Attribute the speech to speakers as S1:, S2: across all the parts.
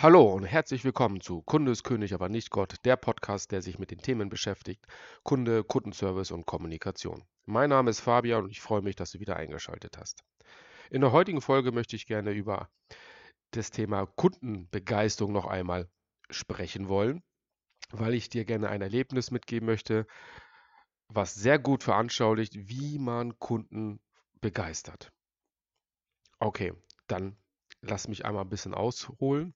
S1: Hallo und herzlich willkommen zu Kunde ist König, aber nicht Gott, der Podcast, der sich mit den Themen beschäftigt, Kunde, Kundenservice und Kommunikation. Mein Name ist Fabian und ich freue mich, dass du wieder eingeschaltet hast. In der heutigen Folge möchte ich gerne über das Thema Kundenbegeisterung noch einmal sprechen wollen, weil ich dir gerne ein Erlebnis mitgeben möchte, was sehr gut veranschaulicht, wie man Kunden begeistert. Okay, dann lass mich einmal ein bisschen ausholen.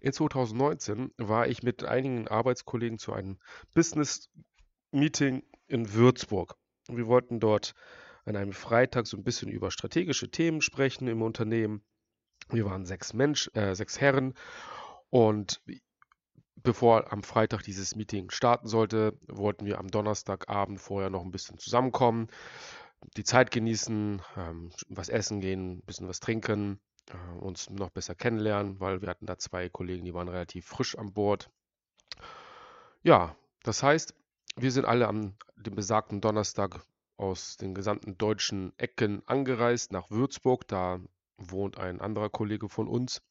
S1: In 2019 war ich mit einigen Arbeitskollegen zu einem Business-Meeting in Würzburg. Wir wollten dort an einem Freitag so ein bisschen über strategische Themen sprechen im Unternehmen. Wir waren sechs Mensch, äh, sechs Herren und bevor am Freitag dieses Meeting starten sollte, wollten wir am Donnerstagabend vorher noch ein bisschen zusammenkommen, die Zeit genießen, ähm, was essen gehen, ein bisschen was trinken äh, uns noch besser kennenlernen, weil wir hatten da zwei Kollegen, die waren relativ frisch an Bord. Ja, das heißt, wir sind alle am dem besagten Donnerstag aus den gesamten deutschen Ecken angereist nach Würzburg. Da wohnt ein anderer Kollege von uns.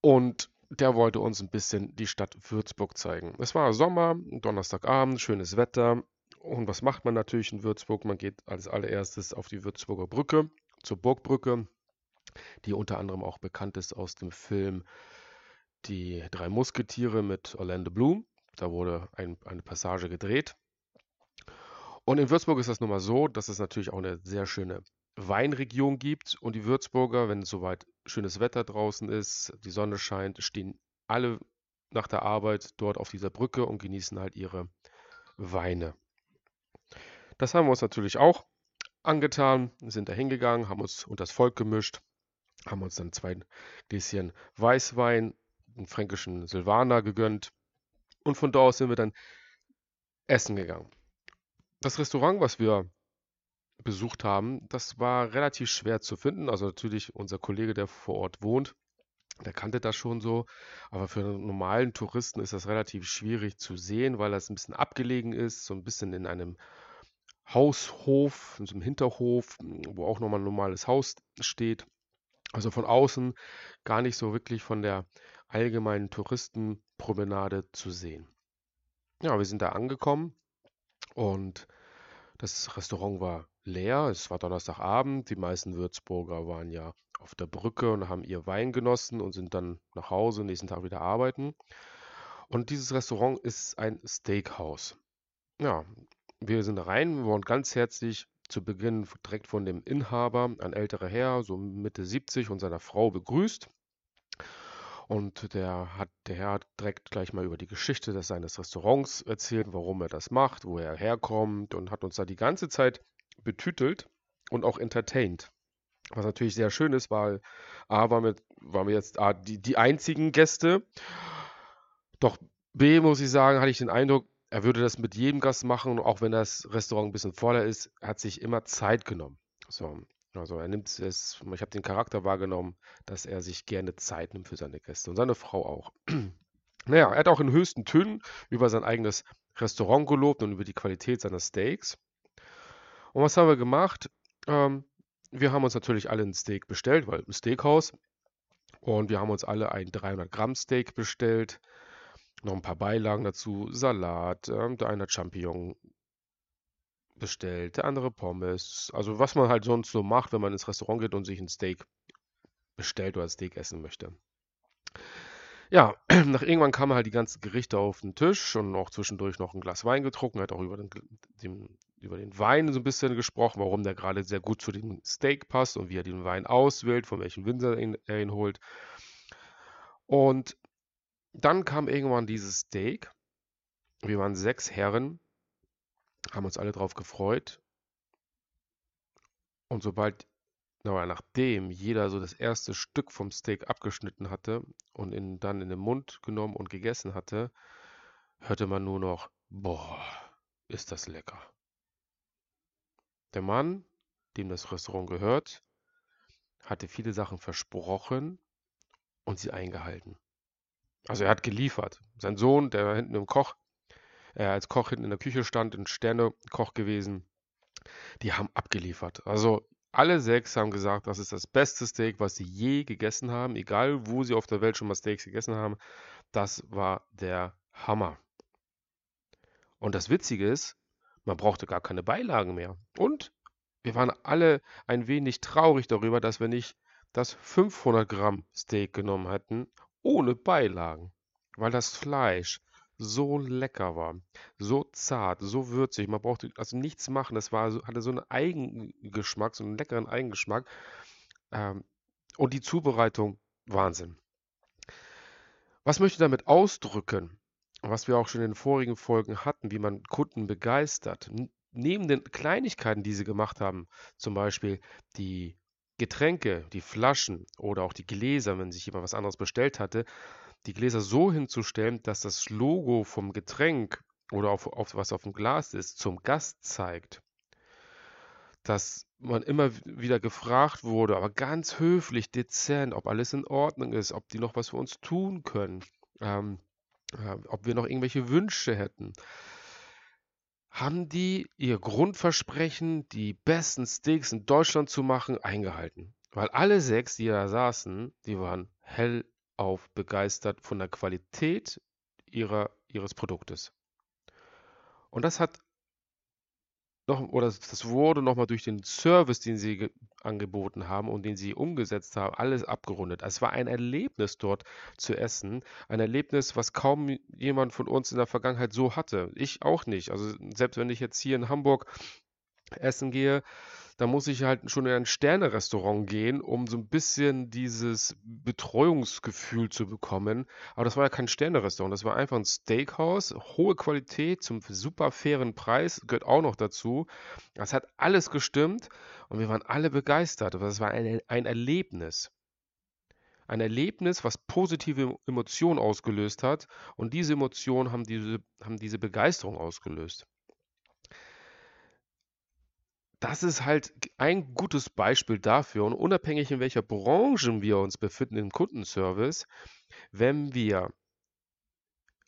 S1: Und der wollte uns ein bisschen die Stadt Würzburg zeigen. Es war Sommer, Donnerstagabend, schönes Wetter. Und was macht man natürlich in Würzburg? Man geht als allererstes auf die Würzburger Brücke, zur Burgbrücke die unter anderem auch bekannt ist aus dem Film Die drei Musketiere mit Orlando Bloom. Da wurde ein, eine Passage gedreht. Und in Würzburg ist das nun mal so, dass es natürlich auch eine sehr schöne Weinregion gibt. Und die Würzburger, wenn soweit schönes Wetter draußen ist, die Sonne scheint, stehen alle nach der Arbeit dort auf dieser Brücke und genießen halt ihre Weine. Das haben wir uns natürlich auch angetan, sind da hingegangen, haben uns unter das Volk gemischt haben uns dann zwei Gläschen Weißwein, einen fränkischen Silvaner gegönnt und von da aus sind wir dann essen gegangen. Das Restaurant, was wir besucht haben, das war relativ schwer zu finden. Also natürlich unser Kollege, der vor Ort wohnt, der kannte das schon so. Aber für einen normalen Touristen ist das relativ schwierig zu sehen, weil das ein bisschen abgelegen ist, so ein bisschen in einem Haushof, in so einem Hinterhof, wo auch nochmal ein normales Haus steht. Also von außen gar nicht so wirklich von der allgemeinen Touristenpromenade zu sehen. Ja, wir sind da angekommen und das Restaurant war leer. Es war Donnerstagabend. Die meisten Würzburger waren ja auf der Brücke und haben ihr Wein genossen und sind dann nach Hause, nächsten Tag wieder arbeiten. Und dieses Restaurant ist ein Steakhouse. Ja, wir sind rein, wir wurden ganz herzlich zu Beginn direkt von dem Inhaber, ein älterer Herr, so Mitte 70 und seiner Frau begrüßt. Und der hat, der Herr hat direkt gleich mal über die Geschichte des, seines Restaurants erzählt, warum er das macht, wo er herkommt und hat uns da die ganze Zeit betütelt und auch entertained. Was natürlich sehr schön ist, weil A waren wir, waren wir jetzt A, die, die einzigen Gäste. Doch B muss ich sagen, hatte ich den Eindruck, er würde das mit jedem Gast machen, auch wenn das Restaurant ein bisschen voller ist, er hat sich immer Zeit genommen. So, also er nimmt es, ich habe den Charakter wahrgenommen, dass er sich gerne Zeit nimmt für seine Gäste und seine Frau auch. naja, er hat auch in höchsten Tönen über sein eigenes Restaurant gelobt und über die Qualität seiner Steaks. Und was haben wir gemacht? Ähm, wir haben uns natürlich alle ein Steak bestellt, weil ein Steakhouse. Und wir haben uns alle ein 300 Gramm Steak bestellt noch ein paar Beilagen dazu, Salat, äh, der eine hat Champignon bestellt, der andere Pommes. Also was man halt sonst so macht, wenn man ins Restaurant geht und sich ein Steak bestellt oder ein Steak essen möchte. Ja, nach irgendwann kamen halt die ganzen Gerichte auf den Tisch und auch zwischendurch noch ein Glas Wein getrunken, hat auch über den, dem, über den Wein so ein bisschen gesprochen, warum der gerade sehr gut zu dem Steak passt und wie er den Wein auswählt, von welchem Winzer er ihn holt. Und dann kam irgendwann dieses Steak. Wir waren sechs Herren, haben uns alle drauf gefreut. Und sobald, na, nachdem jeder so das erste Stück vom Steak abgeschnitten hatte und in, dann in den Mund genommen und gegessen hatte, hörte man nur noch, boah, ist das lecker. Der Mann, dem das Restaurant gehört, hatte viele Sachen versprochen und sie eingehalten. Also er hat geliefert. Sein Sohn, der hinten im Koch, äh, als Koch hinten in der Küche stand, ein Sternekoch gewesen, die haben abgeliefert. Also alle sechs haben gesagt, das ist das beste Steak, was sie je gegessen haben, egal wo sie auf der Welt schon mal Steaks gegessen haben. Das war der Hammer. Und das Witzige ist, man brauchte gar keine Beilagen mehr. Und wir waren alle ein wenig traurig darüber, dass wir nicht das 500 Gramm Steak genommen hätten, ohne Beilagen. Weil das Fleisch so lecker war, so zart, so würzig. Man brauchte also nichts machen. Es war, hatte so einen Eigengeschmack, so einen leckeren Eigengeschmack. Ähm, und die Zubereitung, Wahnsinn. Was möchte ich damit ausdrücken? Was wir auch schon in den vorigen Folgen hatten, wie man Kunden begeistert. Neben den Kleinigkeiten, die sie gemacht haben, zum Beispiel die Getränke, die Flaschen oder auch die Gläser, wenn sich jemand was anderes bestellt hatte, die Gläser so hinzustellen, dass das Logo vom Getränk oder auf, auf was auf dem Glas ist, zum Gast zeigt. Dass man immer wieder gefragt wurde, aber ganz höflich, dezent, ob alles in Ordnung ist, ob die noch was für uns tun können, ähm, äh, ob wir noch irgendwelche Wünsche hätten. Haben die ihr Grundversprechen, die besten Steaks in Deutschland zu machen, eingehalten? Weil alle sechs, die da saßen, die waren hell auf begeistert von der Qualität ihrer, ihres Produktes. Und das hat noch, oder das wurde nochmal durch den Service, den sie angeboten haben und den sie umgesetzt haben, alles abgerundet. Es war ein Erlebnis dort zu essen. Ein Erlebnis, was kaum jemand von uns in der Vergangenheit so hatte. Ich auch nicht. Also selbst wenn ich jetzt hier in Hamburg essen gehe, da muss ich halt schon in ein Sterne-Restaurant gehen, um so ein bisschen dieses Betreuungsgefühl zu bekommen. Aber das war ja kein Sterne-Restaurant, das war einfach ein Steakhouse, hohe Qualität zum super fairen Preis, gehört auch noch dazu. Das hat alles gestimmt und wir waren alle begeistert. Aber das war ein, ein Erlebnis. Ein Erlebnis, was positive Emotionen ausgelöst hat und diese Emotionen haben diese, haben diese Begeisterung ausgelöst das ist halt ein gutes Beispiel dafür und unabhängig in welcher Branche wir uns befinden im Kundenservice, wenn wir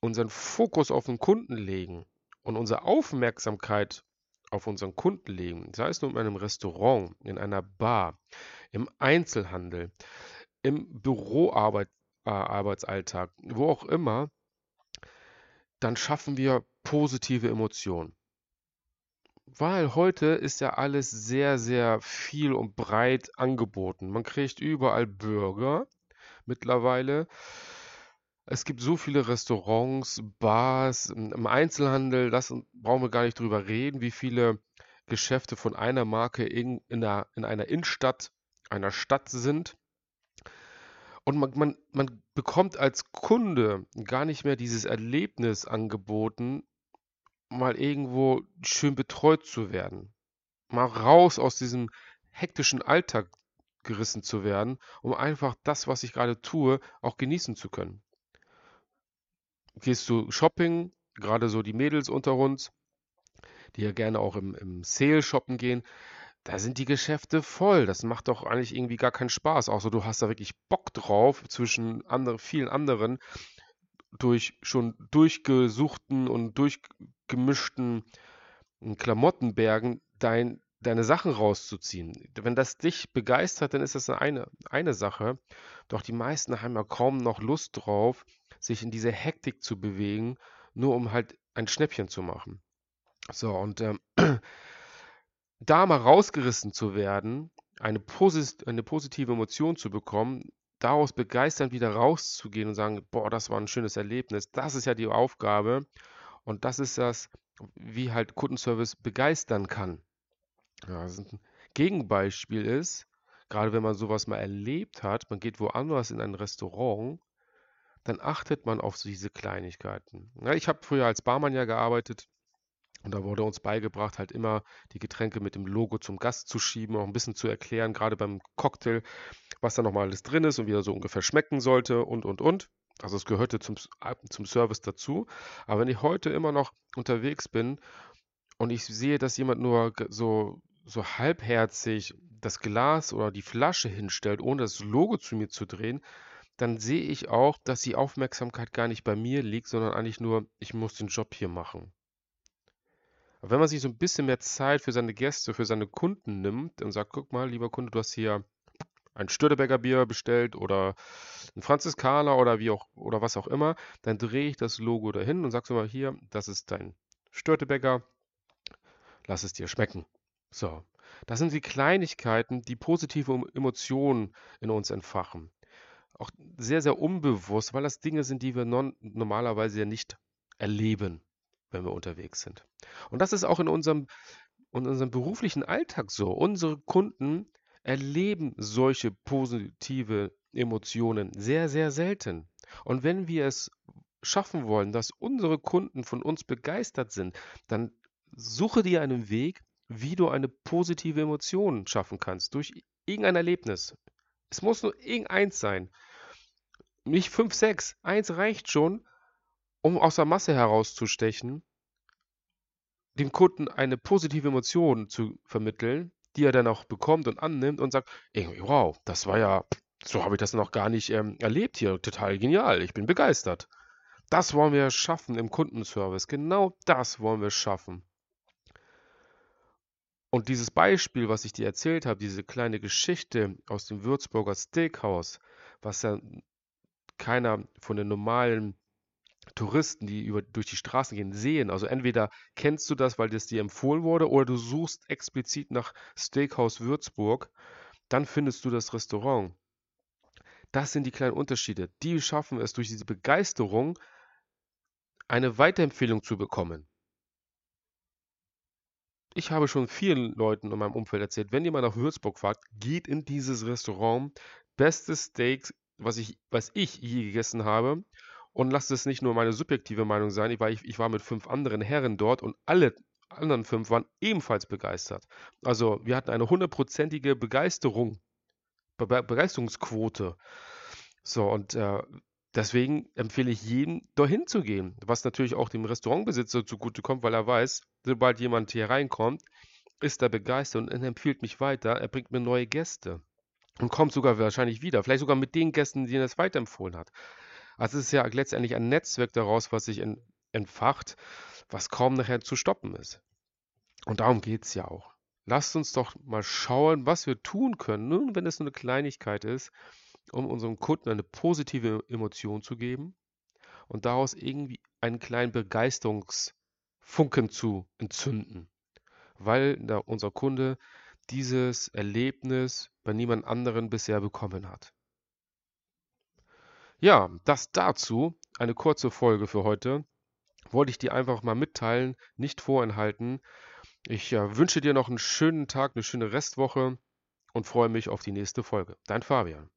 S1: unseren Fokus auf den Kunden legen und unsere Aufmerksamkeit auf unseren Kunden legen, sei es nur in einem Restaurant, in einer Bar, im Einzelhandel, im Büroarbeitsalltag, äh, wo auch immer, dann schaffen wir positive Emotionen. Weil heute ist ja alles sehr, sehr viel und breit angeboten. Man kriegt überall Burger mittlerweile. Es gibt so viele Restaurants, Bars, im Einzelhandel, das brauchen wir gar nicht drüber reden, wie viele Geschäfte von einer Marke in, in, einer, in einer Innenstadt, einer Stadt sind. Und man, man, man bekommt als Kunde gar nicht mehr dieses Erlebnis angeboten, mal irgendwo schön betreut zu werden. Mal raus aus diesem hektischen Alltag gerissen zu werden, um einfach das, was ich gerade tue, auch genießen zu können. Gehst du Shopping, gerade so die Mädels unter uns, die ja gerne auch im, im Sale shoppen gehen, da sind die Geschäfte voll. Das macht doch eigentlich irgendwie gar keinen Spaß. Außer du hast da wirklich Bock drauf, zwischen andere, vielen anderen durch schon durchgesuchten und durchgemischten hm, Klamottenbergen dein, deine Sachen rauszuziehen. Wenn das dich begeistert, dann ist das eine, eine Sache. Doch die meisten haben ja kaum noch Lust drauf, sich in diese Hektik zu bewegen, nur um halt ein Schnäppchen zu machen. So, und ähm, da mal rausgerissen zu werden, eine, posit eine positive Emotion zu bekommen, daraus begeisternd wieder rauszugehen und sagen, boah, das war ein schönes Erlebnis, das ist ja die Aufgabe und das ist das, wie halt Kundenservice begeistern kann. Ja, ein Gegenbeispiel ist, gerade wenn man sowas mal erlebt hat, man geht woanders in ein Restaurant, dann achtet man auf diese Kleinigkeiten. Ja, ich habe früher als Barmann ja gearbeitet und da wurde uns beigebracht, halt immer die Getränke mit dem Logo zum Gast zu schieben, auch ein bisschen zu erklären, gerade beim Cocktail, was da nochmal alles drin ist und wie er so ungefähr schmecken sollte und, und, und. Also es gehörte zum, zum Service dazu. Aber wenn ich heute immer noch unterwegs bin und ich sehe, dass jemand nur so, so halbherzig das Glas oder die Flasche hinstellt, ohne das Logo zu mir zu drehen, dann sehe ich auch, dass die Aufmerksamkeit gar nicht bei mir liegt, sondern eigentlich nur, ich muss den Job hier machen. Aber wenn man sich so ein bisschen mehr Zeit für seine Gäste, für seine Kunden nimmt und sagt, guck mal, lieber Kunde, du hast hier ein Störtebecker Bier bestellt oder ein Franziskaner oder wie auch oder was auch immer, dann drehe ich das Logo dahin und sagst mal hier, das ist dein Störtebecker, lass es dir schmecken. So, das sind die Kleinigkeiten, die positive Emotionen in uns entfachen. Auch sehr, sehr unbewusst, weil das Dinge sind, die wir non normalerweise ja nicht erleben, wenn wir unterwegs sind. Und das ist auch in unserem, in unserem beruflichen Alltag so. Unsere Kunden erleben solche positive Emotionen sehr, sehr selten. Und wenn wir es schaffen wollen, dass unsere Kunden von uns begeistert sind, dann suche dir einen Weg, wie du eine positive Emotion schaffen kannst durch irgendein Erlebnis. Es muss nur irgendeins sein. Nicht fünf, sechs. Eins reicht schon, um aus der Masse herauszustechen, dem Kunden eine positive Emotion zu vermitteln, die er dann auch bekommt und annimmt und sagt, irgendwie, wow, das war ja, so habe ich das noch gar nicht ähm, erlebt hier, total genial, ich bin begeistert. Das wollen wir schaffen im Kundenservice, genau das wollen wir schaffen. Und dieses Beispiel, was ich dir erzählt habe, diese kleine Geschichte aus dem Würzburger Steakhouse, was ja keiner von den normalen Touristen, die über, durch die Straßen gehen, sehen. Also entweder kennst du das, weil das dir empfohlen wurde, oder du suchst explizit nach Steakhouse Würzburg, dann findest du das Restaurant. Das sind die kleinen Unterschiede. Die schaffen es durch diese Begeisterung, eine Weiterempfehlung zu bekommen. Ich habe schon vielen Leuten in meinem Umfeld erzählt, wenn ihr mal nach Würzburg fahrt, geht in dieses Restaurant. Bestes Steak, was ich, was ich je gegessen habe. Und lasst es nicht nur meine subjektive Meinung sein, war, ich, ich war mit fünf anderen Herren dort und alle anderen fünf waren ebenfalls begeistert. Also wir hatten eine hundertprozentige Begeisterung, Be Begeisterungsquote. So, und äh, deswegen empfehle ich jedem, dorthin zu gehen, was natürlich auch dem Restaurantbesitzer zugutekommt, weil er weiß, sobald jemand hier reinkommt, ist er begeistert und empfiehlt mich weiter, er bringt mir neue Gäste und kommt sogar wahrscheinlich wieder, vielleicht sogar mit den Gästen, die er es weiterempfohlen hat. Also es ist ja letztendlich ein Netzwerk daraus, was sich entfacht, was kaum nachher zu stoppen ist. Und darum geht es ja auch. Lasst uns doch mal schauen, was wir tun können, nun wenn es nur eine Kleinigkeit ist, um unserem Kunden eine positive Emotion zu geben und daraus irgendwie einen kleinen Begeisterungsfunken zu entzünden, weil unser Kunde dieses Erlebnis bei niemand anderen bisher bekommen hat. Ja, das dazu. Eine kurze Folge für heute. Wollte ich dir einfach mal mitteilen, nicht vorenthalten. Ich äh, wünsche dir noch einen schönen Tag, eine schöne Restwoche und freue mich auf die nächste Folge. Dein Fabian.